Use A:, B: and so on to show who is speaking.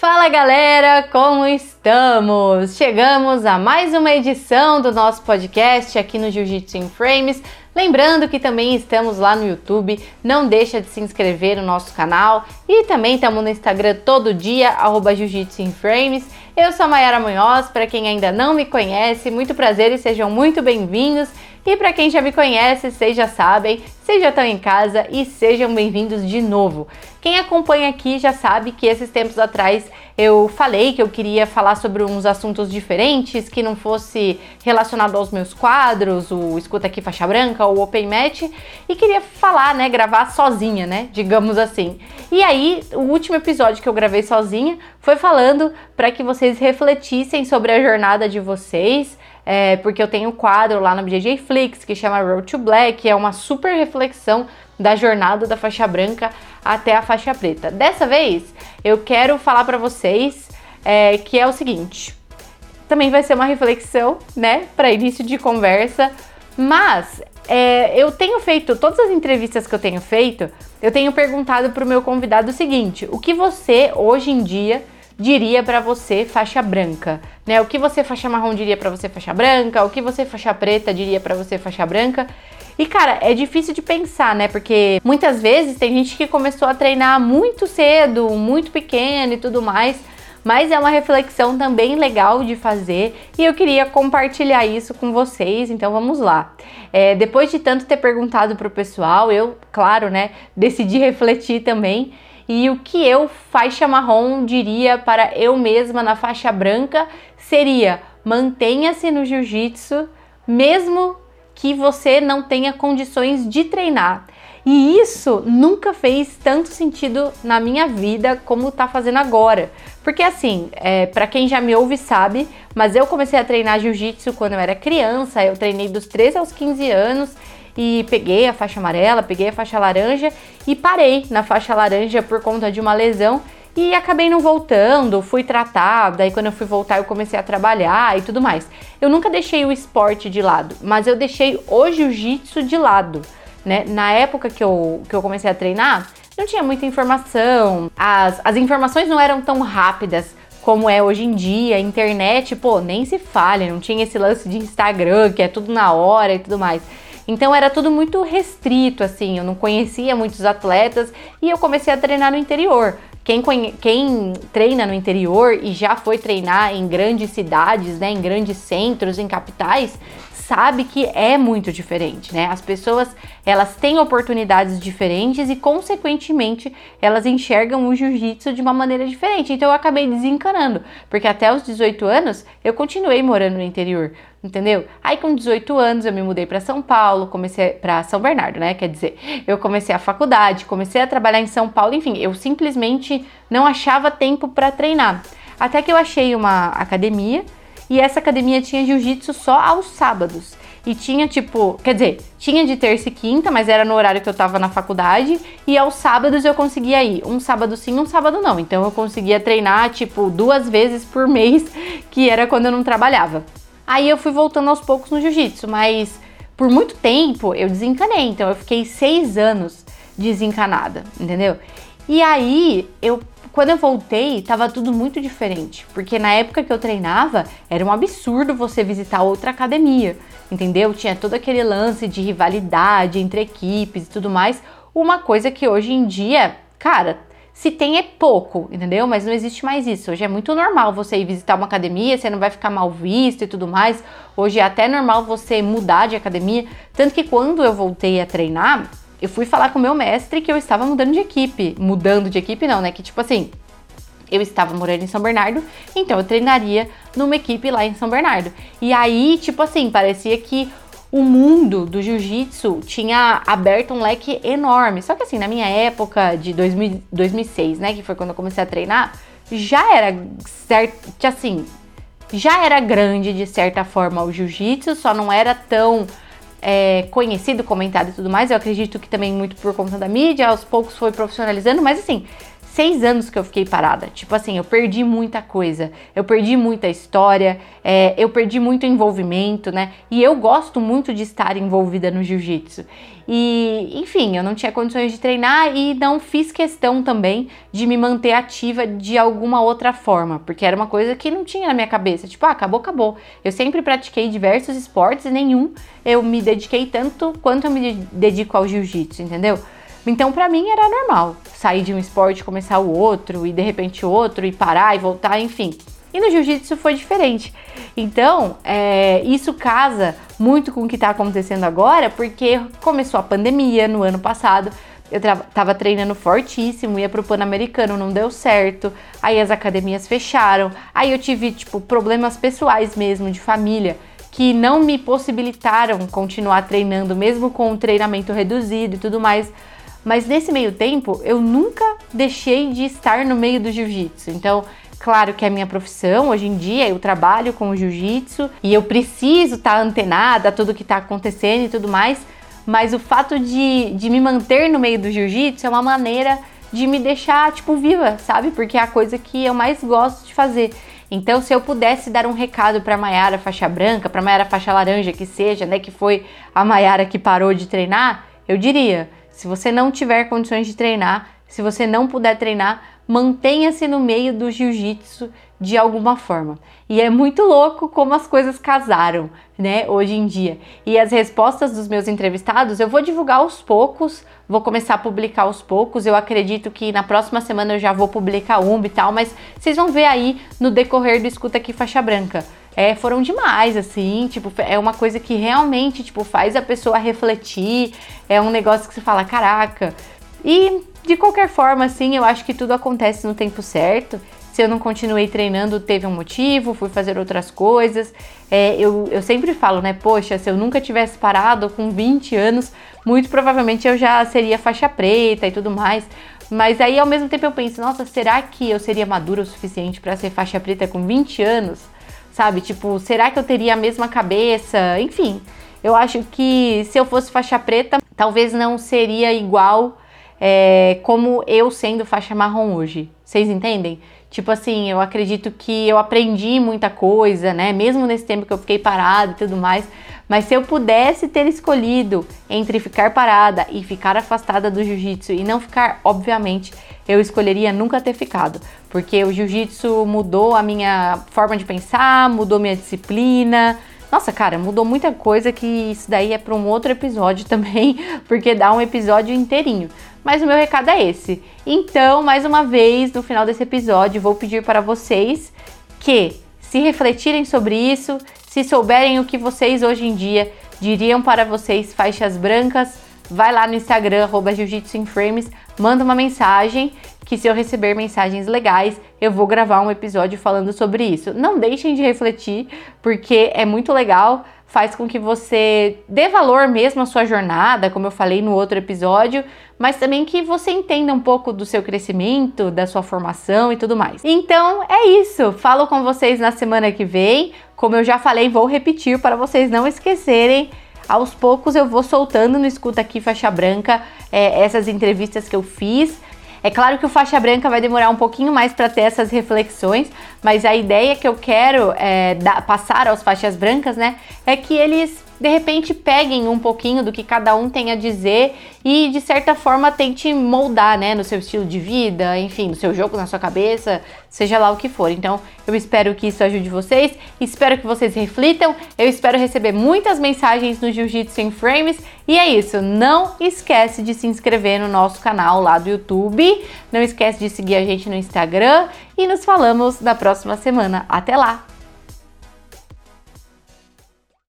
A: Fala galera, como estamos? Chegamos a mais uma edição do nosso podcast aqui no Jiu-Jitsu in Frames. Lembrando que também estamos lá no YouTube, não deixa de se inscrever no nosso canal e também estamos no Instagram todo dia, arroba Jiu-Jitsu Frames. Eu sou a Mayara Munhoz, para quem ainda não me conhece, muito prazer e sejam muito bem-vindos. E para quem já me conhece, vocês já sabem, vocês já estão em casa e sejam bem-vindos de novo. Quem acompanha aqui já sabe que esses tempos atrás eu falei que eu queria falar sobre uns assuntos diferentes, que não fosse relacionado aos meus quadros, o Escuta Aqui Faixa Branca, ou Open Match, e queria falar, né, gravar sozinha, né, digamos assim. E aí, o último episódio que eu gravei sozinha foi falando para que vocês refletissem sobre a jornada de vocês, é, porque eu tenho um quadro lá no BJJ Flix que chama Road to Black, que é uma super reflexão da jornada da faixa branca até a faixa preta. Dessa vez, eu quero falar para vocês é, que é o seguinte. Também vai ser uma reflexão, né, para início de conversa, mas é, eu tenho feito todas as entrevistas que eu tenho feito, eu tenho perguntado para o meu convidado o seguinte: o que você hoje em dia diria para você faixa branca, né? O que você faixa marrom diria para você faixa branca, o que você faixa preta diria para você faixa branca. E cara, é difícil de pensar, né? Porque muitas vezes tem gente que começou a treinar muito cedo, muito pequeno e tudo mais. Mas é uma reflexão também legal de fazer e eu queria compartilhar isso com vocês, então vamos lá. É, depois de tanto ter perguntado pro pessoal, eu, claro, né, decidi refletir também e o que eu, faixa marrom, diria para eu mesma na faixa branca seria: mantenha-se no jiu-jitsu, mesmo que você não tenha condições de treinar. E isso nunca fez tanto sentido na minha vida como tá fazendo agora. Porque assim, é, para quem já me ouve sabe, mas eu comecei a treinar jiu-jitsu quando eu era criança, eu treinei dos 13 aos 15 anos e peguei a faixa amarela, peguei a faixa laranja e parei na faixa laranja por conta de uma lesão e acabei não voltando, fui tratada, e quando eu fui voltar eu comecei a trabalhar e tudo mais. Eu nunca deixei o esporte de lado, mas eu deixei o jiu-jitsu de lado, né? Na época que eu, que eu comecei a treinar, não tinha muita informação, as, as informações não eram tão rápidas como é hoje em dia, internet, pô, nem se fale, não tinha esse lance de Instagram, que é tudo na hora e tudo mais. Então era tudo muito restrito, assim, eu não conhecia muitos atletas e eu comecei a treinar no interior. Quem, quem, treina no interior e já foi treinar em grandes cidades, né, em grandes centros, em capitais, sabe que é muito diferente, né? As pessoas, elas têm oportunidades diferentes e consequentemente, elas enxergam o jiu-jitsu de uma maneira diferente. Então eu acabei desencanando, porque até os 18 anos eu continuei morando no interior, entendeu? Aí com 18 anos eu me mudei para São Paulo, comecei para São Bernardo, né? Quer dizer, eu comecei a faculdade, comecei a trabalhar em São Paulo, enfim, eu simplesmente não achava tempo para treinar. Até que eu achei uma academia e essa academia tinha jiu-jitsu só aos sábados. E tinha tipo, quer dizer, tinha de terça e quinta, mas era no horário que eu tava na faculdade. E aos sábados eu conseguia ir. Um sábado sim, um sábado não. Então eu conseguia treinar, tipo, duas vezes por mês, que era quando eu não trabalhava. Aí eu fui voltando aos poucos no jiu-jitsu, mas por muito tempo eu desencanei. Então eu fiquei seis anos desencanada, entendeu? E aí eu quando eu voltei, tava tudo muito diferente, porque na época que eu treinava, era um absurdo você visitar outra academia, entendeu? Tinha todo aquele lance de rivalidade entre equipes e tudo mais, uma coisa que hoje em dia, cara, se tem é pouco, entendeu? Mas não existe mais isso. Hoje é muito normal você ir visitar uma academia, você não vai ficar mal visto e tudo mais. Hoje é até normal você mudar de academia. Tanto que quando eu voltei a treinar, eu fui falar com o meu mestre que eu estava mudando de equipe. Mudando de equipe não, né? Que tipo assim, eu estava morando em São Bernardo, então eu treinaria numa equipe lá em São Bernardo. E aí, tipo assim, parecia que o mundo do jiu-jitsu tinha aberto um leque enorme. Só que assim, na minha época de 2000, 2006, né, que foi quando eu comecei a treinar, já era certo, assim, já era grande de certa forma o jiu-jitsu, só não era tão é, conhecido, comentado e tudo mais. Eu acredito que também muito por conta da mídia, aos poucos foi profissionalizando, mas assim, seis anos que eu fiquei parada. Tipo assim, eu perdi muita coisa, eu perdi muita história, é, eu perdi muito envolvimento, né? E eu gosto muito de estar envolvida no jiu-jitsu. E, enfim, eu não tinha condições de treinar e não fiz questão também de me manter ativa de alguma outra forma, porque era uma coisa que não tinha na minha cabeça. Tipo, ah, acabou, acabou. Eu sempre pratiquei diversos esportes e nenhum eu me dediquei tanto quanto eu me dedico ao jiu-jitsu, entendeu? Então, para mim era normal sair de um esporte, começar o outro e de repente outro e parar e voltar, enfim. E no jiu-jitsu foi diferente. Então, é, isso casa muito com o que está acontecendo agora, porque começou a pandemia no ano passado. Eu tava treinando fortíssimo, ia pro Pan-Americano, não deu certo. Aí as academias fecharam. Aí eu tive, tipo, problemas pessoais mesmo, de família, que não me possibilitaram continuar treinando, mesmo com o treinamento reduzido e tudo mais. Mas nesse meio tempo, eu nunca deixei de estar no meio do jiu-jitsu. Então, claro que é minha profissão, hoje em dia eu trabalho com o jiu-jitsu e eu preciso estar tá antenada a tudo que está acontecendo e tudo mais, mas o fato de, de me manter no meio do jiu-jitsu é uma maneira de me deixar, tipo, viva, sabe? Porque é a coisa que eu mais gosto de fazer. Então, se eu pudesse dar um recado para Maiara faixa branca, para Maiara faixa laranja que seja, né, que foi a Maiara que parou de treinar, eu diria: se você não tiver condições de treinar, se você não puder treinar, mantenha-se no meio do jiu-jitsu de alguma forma. E é muito louco como as coisas casaram, né, hoje em dia. E as respostas dos meus entrevistados eu vou divulgar aos poucos, vou começar a publicar aos poucos. Eu acredito que na próxima semana eu já vou publicar um e tal, mas vocês vão ver aí no decorrer do Escuta Aqui Faixa Branca é, foram demais, assim, tipo, é uma coisa que realmente, tipo, faz a pessoa refletir, é um negócio que você fala, caraca. E, de qualquer forma, assim, eu acho que tudo acontece no tempo certo. Se eu não continuei treinando, teve um motivo, fui fazer outras coisas. É, eu, eu sempre falo, né, poxa, se eu nunca tivesse parado com 20 anos, muito provavelmente eu já seria faixa preta e tudo mais. Mas aí, ao mesmo tempo, eu penso, nossa, será que eu seria madura o suficiente para ser faixa preta com 20 anos? Sabe? Tipo, será que eu teria a mesma cabeça? Enfim, eu acho que se eu fosse faixa preta, talvez não seria igual é, como eu sendo faixa marrom hoje. Vocês entendem? Tipo assim, eu acredito que eu aprendi muita coisa, né? Mesmo nesse tempo que eu fiquei parada e tudo mais. Mas se eu pudesse ter escolhido entre ficar parada e ficar afastada do jiu-jitsu e não ficar, obviamente, eu escolheria nunca ter ficado, porque o jiu-jitsu mudou a minha forma de pensar, mudou minha disciplina. Nossa, cara, mudou muita coisa que isso daí é para um outro episódio também, porque dá um episódio inteirinho. Mas o meu recado é esse. Então, mais uma vez, no final desse episódio, vou pedir para vocês que se refletirem sobre isso, se souberem o que vocês hoje em dia diriam para vocês faixas brancas, vai lá no Instagram, arroba Jiu-Jitsu in Frames, manda uma mensagem que se eu receber mensagens legais, eu vou gravar um episódio falando sobre isso. Não deixem de refletir, porque é muito legal faz com que você dê valor mesmo à sua jornada, como eu falei no outro episódio, mas também que você entenda um pouco do seu crescimento, da sua formação e tudo mais. Então é isso. Falo com vocês na semana que vem. Como eu já falei, vou repetir para vocês não esquecerem. Aos poucos eu vou soltando no Escuta Aqui Faixa Branca é, essas entrevistas que eu fiz. É claro que o faixa branca vai demorar um pouquinho mais para ter essas reflexões, mas a ideia que eu quero é, da, passar aos faixas brancas, né, é que eles de repente peguem um pouquinho do que cada um tem a dizer e de certa forma tente moldar, né, no seu estilo de vida, enfim, no seu jogo, na sua cabeça, seja lá o que for. Então, eu espero que isso ajude vocês, espero que vocês reflitam, eu espero receber muitas mensagens no Jiu-Jitsu em Frames e é isso. Não esquece de se inscrever no nosso canal lá do YouTube, não esquece de seguir a gente no Instagram e nos falamos na próxima semana. Até lá.